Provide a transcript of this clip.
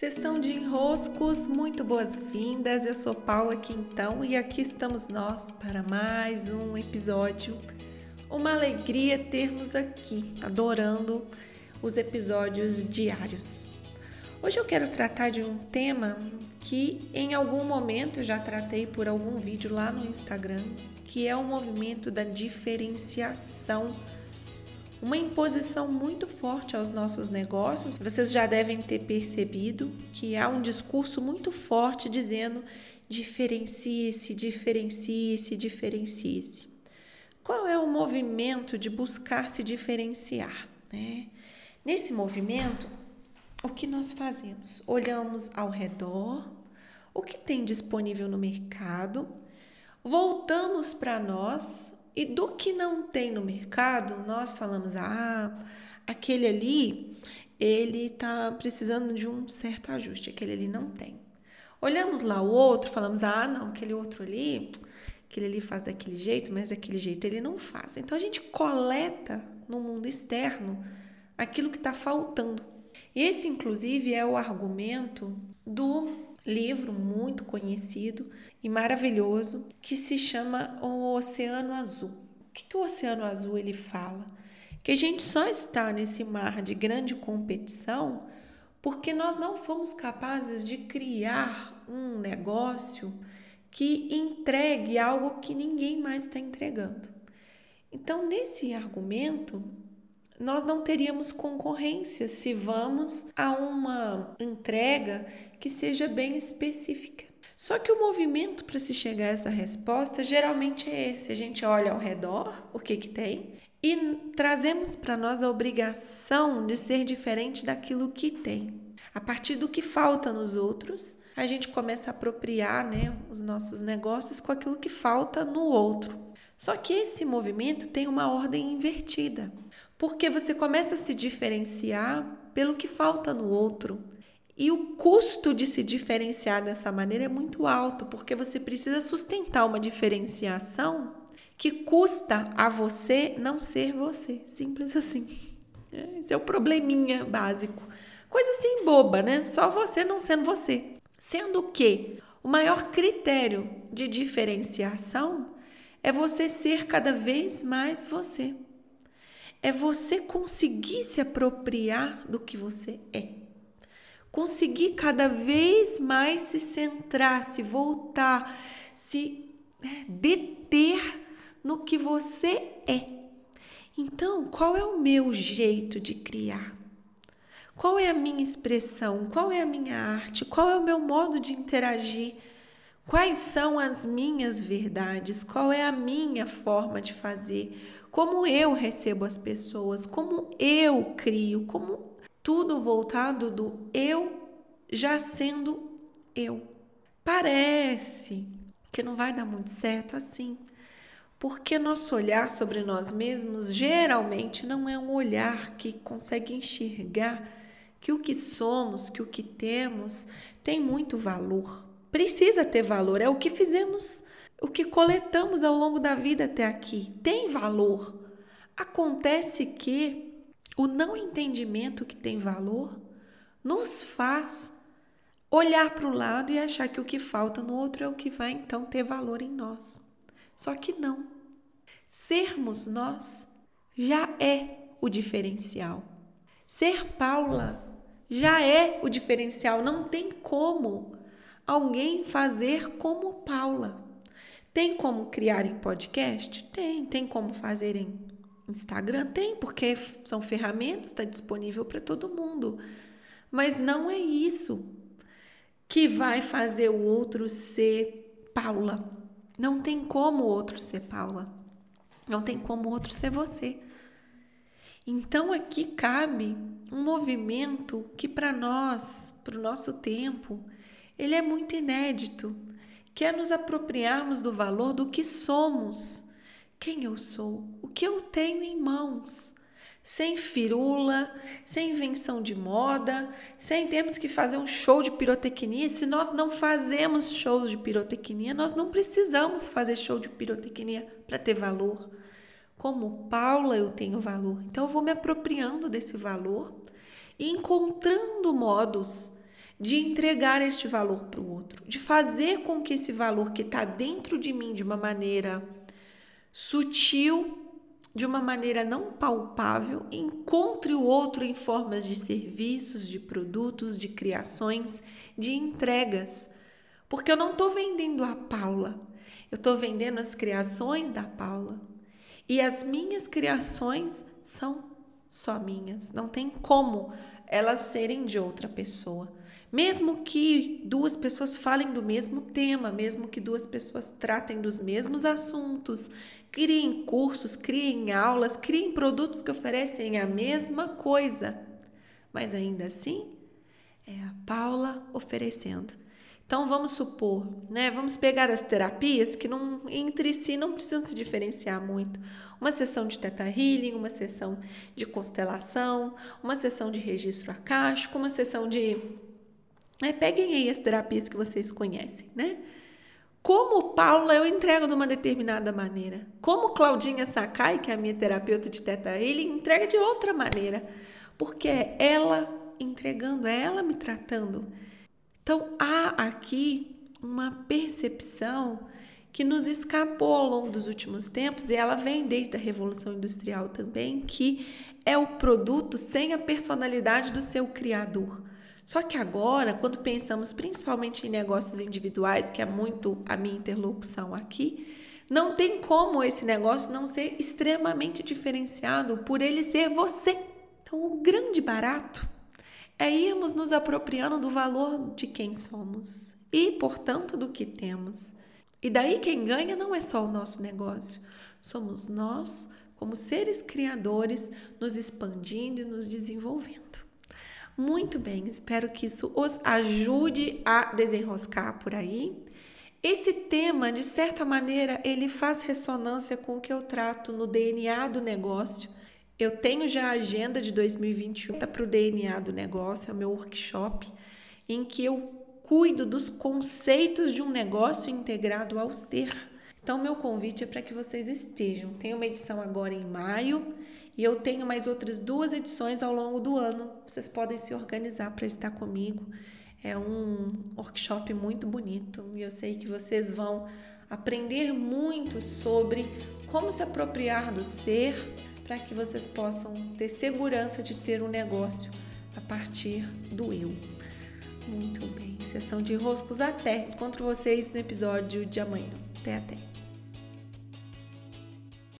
Sessão de enroscos, muito boas-vindas. Eu sou Paula Quintão e aqui estamos nós para mais um episódio. Uma alegria termos aqui, adorando os episódios diários. Hoje eu quero tratar de um tema que em algum momento eu já tratei por algum vídeo lá no Instagram, que é o movimento da diferenciação uma imposição muito forte aos nossos negócios. Vocês já devem ter percebido que há um discurso muito forte dizendo diferencie-se, diferencie-se, diferencie-se. Qual é o movimento de buscar se diferenciar? Né? Nesse movimento, o que nós fazemos? Olhamos ao redor, o que tem disponível no mercado, voltamos para nós, e do que não tem no mercado, nós falamos: ah, aquele ali, ele está precisando de um certo ajuste, aquele ali não tem. Olhamos lá o outro, falamos: ah, não, aquele outro ali, aquele ali faz daquele jeito, mas daquele jeito ele não faz. Então a gente coleta no mundo externo aquilo que está faltando. E esse, inclusive, é o argumento do livro muito conhecido e maravilhoso que se chama O Oceano Azul. O que, que o Oceano Azul ele fala? Que a gente só está nesse mar de grande competição porque nós não fomos capazes de criar um negócio que entregue algo que ninguém mais está entregando. Então, nesse argumento, nós não teríamos concorrência se vamos a uma entrega que seja bem específica. Só que o movimento para se chegar a essa resposta geralmente é esse: a gente olha ao redor, o que que tem, e trazemos para nós a obrigação de ser diferente daquilo que tem. A partir do que falta nos outros, a gente começa a apropriar né, os nossos negócios com aquilo que falta no outro. Só que esse movimento tem uma ordem invertida porque você começa a se diferenciar pelo que falta no outro. E o custo de se diferenciar dessa maneira é muito alto, porque você precisa sustentar uma diferenciação que custa a você não ser você. Simples assim. Esse é o probleminha básico. Coisa assim boba, né? Só você não sendo você. Sendo que o maior critério de diferenciação é você ser cada vez mais você é você conseguir se apropriar do que você é. Conseguir cada vez mais se centrar, se voltar, se né, deter no que você é. Então, qual é o meu jeito de criar? Qual é a minha expressão? Qual é a minha arte? Qual é o meu modo de interagir? Quais são as minhas verdades? Qual é a minha forma de fazer? como eu recebo as pessoas, como eu crio, como tudo voltado do eu já sendo eu. Parece que não vai dar muito certo assim, porque nosso olhar sobre nós mesmos geralmente não é um olhar que consegue enxergar que o que somos, que o que temos tem muito valor. Precisa ter valor, é o que fizemos o que coletamos ao longo da vida até aqui tem valor. Acontece que o não entendimento que tem valor nos faz olhar para o lado e achar que o que falta no outro é o que vai então ter valor em nós. Só que não. Sermos nós já é o diferencial. Ser Paula já é o diferencial. Não tem como alguém fazer como Paula. Tem como criar em podcast? Tem. Tem como fazer em Instagram? Tem, porque são ferramentas, está disponível para todo mundo. Mas não é isso que vai fazer o outro ser Paula. Não tem como o outro ser Paula. Não tem como o outro ser você. Então aqui cabe um movimento que para nós, para o nosso tempo, ele é muito inédito que é nos apropriarmos do valor do que somos, quem eu sou, o que eu tenho em mãos. Sem firula, sem invenção de moda, sem termos que fazer um show de pirotecnia. Se nós não fazemos shows de pirotecnia, nós não precisamos fazer show de pirotecnia para ter valor. Como Paula, eu tenho valor. Então, eu vou me apropriando desse valor e encontrando modos de entregar este valor para o outro, de fazer com que esse valor que está dentro de mim de uma maneira sutil, de uma maneira não palpável, encontre o outro em formas de serviços, de produtos, de criações, de entregas. Porque eu não estou vendendo a Paula, eu estou vendendo as criações da Paula. E as minhas criações são só minhas, não tem como elas serem de outra pessoa. Mesmo que duas pessoas falem do mesmo tema, mesmo que duas pessoas tratem dos mesmos assuntos, criem cursos, criem aulas, criem produtos que oferecem a mesma coisa, mas ainda assim é a Paula oferecendo. Então vamos supor, né? Vamos pegar as terapias que não, entre si não precisam se diferenciar muito. Uma sessão de teta healing, uma sessão de constelação, uma sessão de registro acástico, uma sessão de é, peguem aí as terapias que vocês conhecem, né? Como Paula eu entrego de uma determinada maneira. Como Claudinha Sakai, que é a minha terapeuta de teta ele entrega de outra maneira. Porque é ela entregando, é ela me tratando. Então há aqui uma percepção que nos escapou ao longo dos últimos tempos, e ela vem desde a Revolução Industrial também, que é o produto sem a personalidade do seu criador. Só que agora, quando pensamos principalmente em negócios individuais, que é muito a minha interlocução aqui, não tem como esse negócio não ser extremamente diferenciado por ele ser você. Então, o grande barato é irmos nos apropriando do valor de quem somos e, portanto, do que temos. E daí quem ganha não é só o nosso negócio, somos nós, como seres criadores, nos expandindo e nos desenvolvendo. Muito bem, espero que isso os ajude a desenroscar por aí. Esse tema, de certa maneira, ele faz ressonância com o que eu trato no DNA do negócio. Eu tenho já a agenda de 2021 para o DNA do negócio, é o meu workshop, em que eu cuido dos conceitos de um negócio integrado ao ser. Então, meu convite é para que vocês estejam. Tem uma edição agora em maio e eu tenho mais outras duas edições ao longo do ano. Vocês podem se organizar para estar comigo. É um workshop muito bonito e eu sei que vocês vão aprender muito sobre como se apropriar do ser para que vocês possam ter segurança de ter um negócio a partir do eu. Muito bem, sessão de enroscos até. Encontro vocês no episódio de amanhã. Até até.